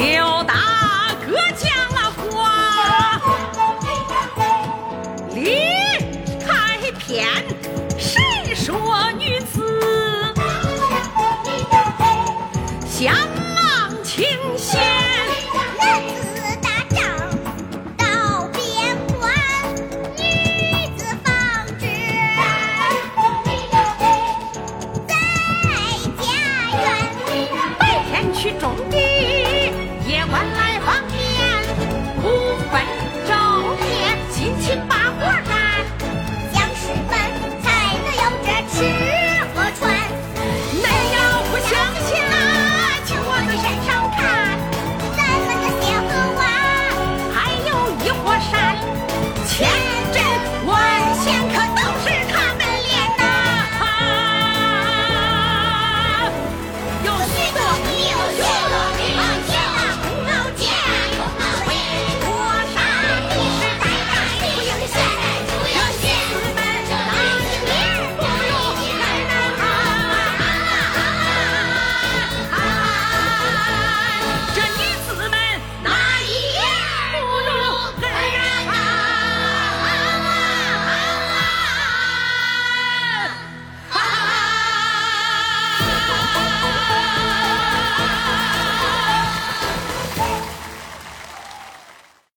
刘大哥讲了话，离开偏谁说女子相貌清闲？男子打仗到边关，女子纺织在家园。白天去种 One